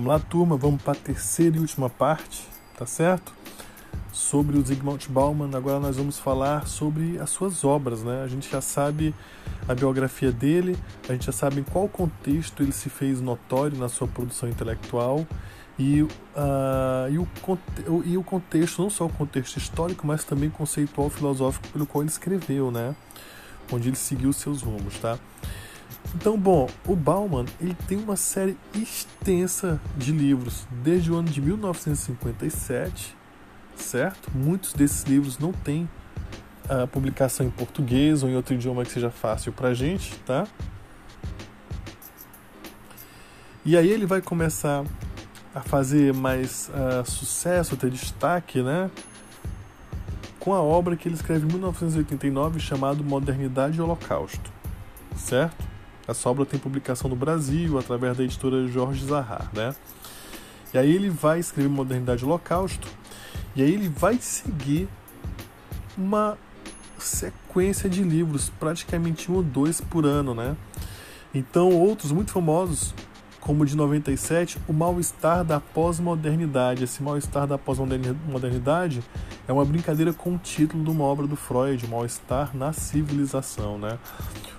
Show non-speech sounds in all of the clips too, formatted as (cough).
Vamos lá, turma, vamos para a terceira e última parte, tá certo? Sobre o Zygmunt Bauman. Agora nós vamos falar sobre as suas obras, né? A gente já sabe a biografia dele, a gente já sabe em qual contexto ele se fez notório na sua produção intelectual e, uh, e, o, e o contexto, não só o contexto histórico, mas também conceitual filosófico pelo qual ele escreveu, né? Onde ele seguiu seus rumos, tá? Então, bom, o Bauman ele tem uma série extensa de livros desde o ano de 1957, certo? Muitos desses livros não têm a publicação em português ou em outro idioma que seja fácil para gente, tá? E aí ele vai começar a fazer mais uh, sucesso, ter destaque, né? Com a obra que ele escreve em 1989 chamado Modernidade e Holocausto, certo? Essa obra tem publicação no Brasil através da editora Jorge Zahar, né? E aí ele vai escrever Modernidade e Holocausto e aí ele vai seguir uma sequência de livros, praticamente um ou dois por ano, né? Então outros muito famosos, como o de 97, o mal-estar da pós-modernidade. Esse mal-estar da pós-modernidade é uma brincadeira com o título de uma obra do Freud, Mal-estar na civilização, né?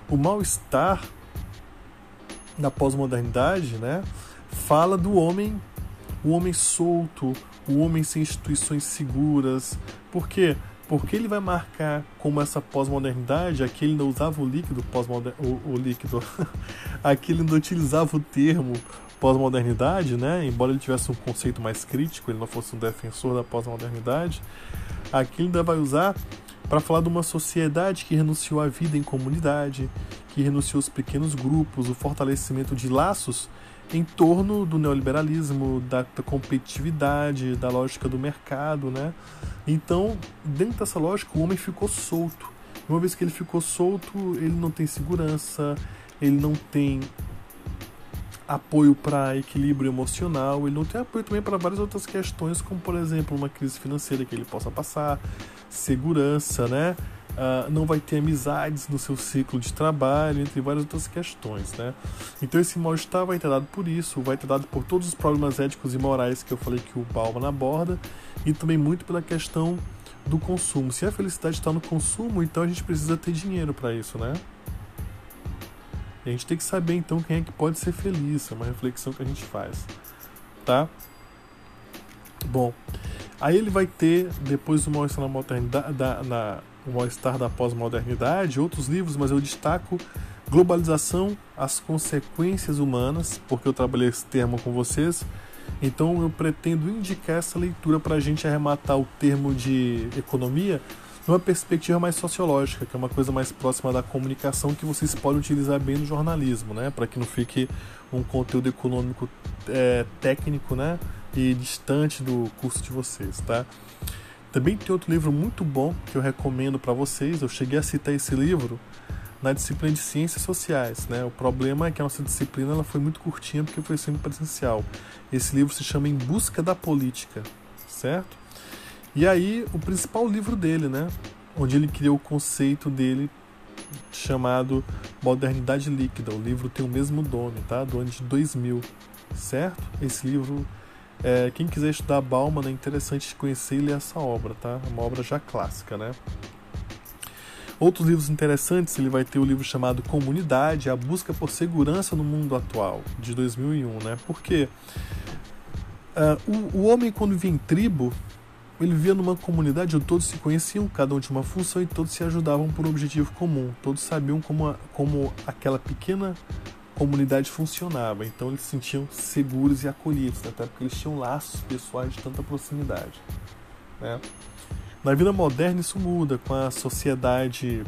O mal-estar na pós-modernidade, né, fala do homem, o homem solto, o homem sem instituições seguras. Por quê? Porque ele vai marcar como essa pós-modernidade, aqui ele não usava o líquido pós o, o líquido, (laughs) aqui ele não utilizava o termo pós-modernidade, né? Embora ele tivesse um conceito mais crítico, ele não fosse um defensor da pós-modernidade, aqui ele ainda vai usar para falar de uma sociedade que renunciou à vida em comunidade, que renunciou aos pequenos grupos, o fortalecimento de laços em torno do neoliberalismo, da, competitividade, da lógica do mercado, né? Então, dentro dessa lógica, o homem ficou solto. Uma vez que ele ficou solto, ele não tem segurança, ele não tem apoio para equilíbrio emocional, ele não tem apoio também para várias outras questões, como por exemplo uma crise financeira que ele possa passar, segurança, né? Uh, não vai ter amizades no seu ciclo de trabalho, entre várias outras questões, né? Então esse mal-estar vai ter dado por isso, vai ter dado por todos os problemas éticos e morais que eu falei que o Bauman aborda, e também muito pela questão do consumo. Se a felicidade está no consumo, então a gente precisa ter dinheiro para isso, né? E a gente tem que saber então quem é que pode ser feliz, é uma reflexão que a gente faz, tá? Bom, aí ele vai ter, depois do mal-estar na modernidade, da, na, o mal-estar da pós-modernidade, outros livros, mas eu destaco Globalização, as consequências humanas, porque eu trabalhei esse termo com vocês, então eu pretendo indicar essa leitura para a gente arrematar o termo de economia numa perspectiva mais sociológica, que é uma coisa mais próxima da comunicação que vocês podem utilizar bem no jornalismo, né? Para que não fique um conteúdo econômico é, técnico, né? E distante do curso de vocês, tá? Também tem outro livro muito bom que eu recomendo para vocês. Eu cheguei a citar esse livro na disciplina de Ciências Sociais, né? O problema é que a nossa disciplina ela foi muito curtinha porque foi sempre presencial. Esse livro se chama Em Busca da Política, certo? E aí, o principal livro dele, né? Onde ele criou o conceito dele chamado Modernidade Líquida. O livro tem o mesmo nome, tá? Do ano de 2000, certo? Esse livro, é, quem quiser estudar Bauman, é interessante conhecer e ler essa obra, tá? É uma obra já clássica, né? Outros livros interessantes, ele vai ter o livro chamado Comunidade, a busca por segurança no mundo atual, de 2001, né? Porque uh, o, o homem, quando vem em tribo, ele vivia numa comunidade onde todos se conheciam, cada um tinha uma função e todos se ajudavam por um objetivo comum. Todos sabiam como, a, como aquela pequena comunidade funcionava. Então eles se sentiam seguros e acolhidos, né? até porque eles tinham laços pessoais de tanta proximidade. Né? Na vida moderna isso muda com a sociedade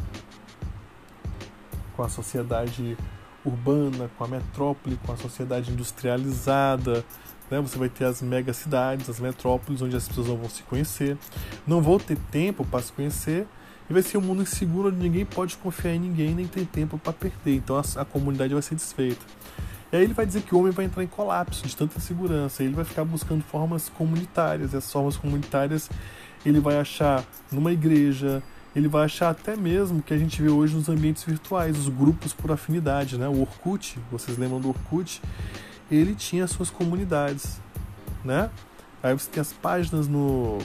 com a sociedade urbana, com a metrópole, com a sociedade industrializada, né? Você vai ter as megacidades, as metrópoles, onde as pessoas não vão se conhecer, não vão ter tempo para se conhecer, e vai ser um mundo inseguro onde ninguém pode confiar em ninguém, nem tem tempo para perder. Então a, a comunidade vai ser desfeita. E aí ele vai dizer que o homem vai entrar em colapso de tanta insegurança, ele vai ficar buscando formas comunitárias, e as formas comunitárias ele vai achar numa igreja, ele vai achar até mesmo que a gente vê hoje nos ambientes virtuais, os grupos por afinidade, né? O Orkut, vocês lembram do Orkut? ele tinha suas comunidades, né? Aí você tem as páginas no,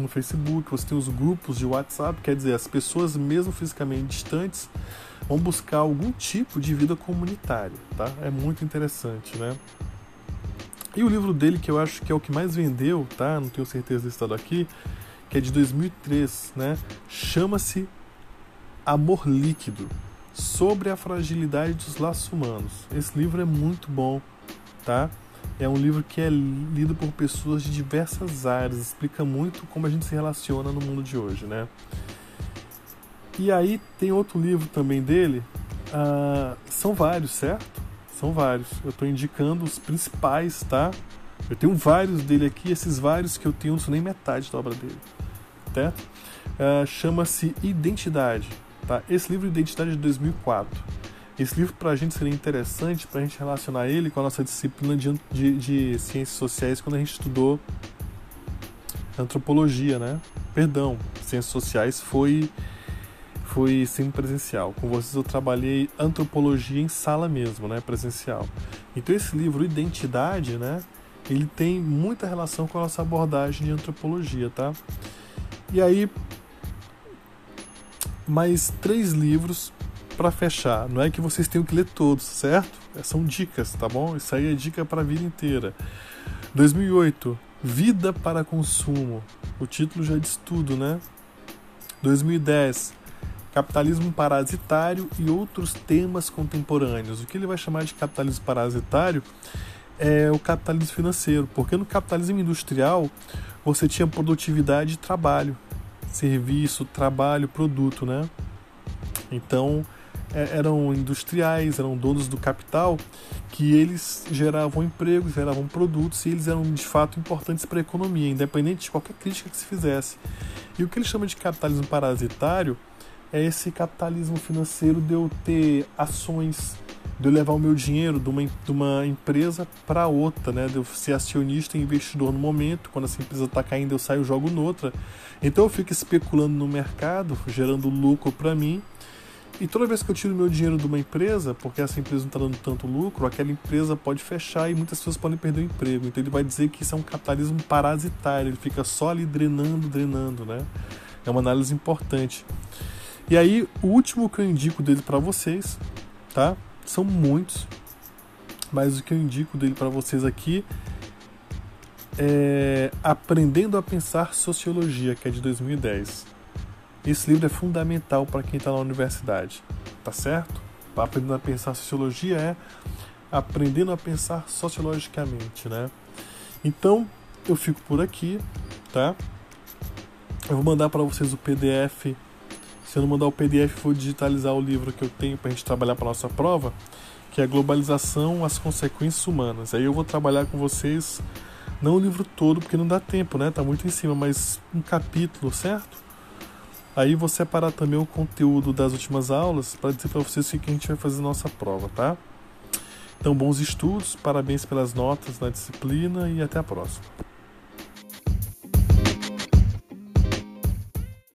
no Facebook, você tem os grupos de WhatsApp, quer dizer, as pessoas, mesmo fisicamente distantes, vão buscar algum tipo de vida comunitária, tá? É muito interessante, né? E o livro dele, que eu acho que é o que mais vendeu, tá? Não tenho certeza desse estado aqui, que é de 2003, né? Chama-se Amor Líquido, sobre a fragilidade dos laços humanos. Esse livro é muito bom, tá? É um livro que é lido por pessoas de diversas áreas, explica muito como a gente se relaciona no mundo de hoje, né? E aí tem outro livro também dele, uh, são vários, certo? São vários. Eu estou indicando os principais, tá? Eu tenho vários dele aqui, esses vários que eu tenho não são nem metade da obra dele, certo? Uh, Chama-se Identidade, tá? Esse livro Identidade é de 2004. Esse livro para a gente seria interessante para a gente relacionar ele com a nossa disciplina de, de, de, ciências sociais quando a gente estudou antropologia, né? Perdão, ciências sociais foi foi semipresencial. Com vocês eu trabalhei antropologia em sala mesmo, né, presencial. Então esse livro Identidade, né, ele tem muita relação com a nossa abordagem de antropologia, tá? E aí mais três livros para fechar. Não é que vocês tenham que ler todos, certo? São dicas, tá bom? Isso aí é dica para a vida inteira. 2008, Vida para Consumo. O título já diz tudo, né? 2010, capitalismo parasitário e outros temas contemporâneos. O que ele vai chamar de capitalismo parasitário é o capitalismo financeiro, porque no capitalismo industrial você tinha produtividade e trabalho, serviço, trabalho, produto, né? Então é, eram industriais, eram donos do capital, que eles geravam emprego, geravam produtos e eles eram de fato importantes para a economia, independente de qualquer crítica que se fizesse. E o que ele chama de capitalismo parasitário é esse capitalismo financeiro de eu ter ações, de eu levar o meu dinheiro de uma, de uma empresa para outra, né? de eu ser acionista e investidor no momento, quando essa empresa está caindo eu saio e jogo noutra. Então eu fico especulando no mercado, gerando lucro para mim, e toda vez que eu tiro meu dinheiro de uma empresa, porque essa empresa não está dando tanto lucro, aquela empresa pode fechar e muitas pessoas podem perder o emprego. Então ele vai dizer que isso é um capitalismo parasitário, ele fica só ali drenando, drenando, né? É uma análise importante. E aí, o último que eu indico dele para vocês, tá? São muitos, mas o que eu indico dele para vocês aqui é Aprendendo a Pensar Sociologia, que é de 2010. Esse livro é fundamental para quem está na universidade, tá certo? Aprendendo a Pensar Sociologia é aprendendo a pensar sociologicamente, né? Então, eu fico por aqui, tá? Eu vou mandar para vocês o PDF se eu não mandar o PDF, vou digitalizar o livro que eu tenho para a gente trabalhar para nossa prova, que é a Globalização, as Consequências Humanas. Aí eu vou trabalhar com vocês, não o livro todo, porque não dá tempo, né? Tá muito em cima, mas um capítulo, certo? Aí vou separar também o conteúdo das últimas aulas para dizer para vocês o que a gente vai fazer na nossa prova, tá? Então, bons estudos, parabéns pelas notas na disciplina e até a próxima.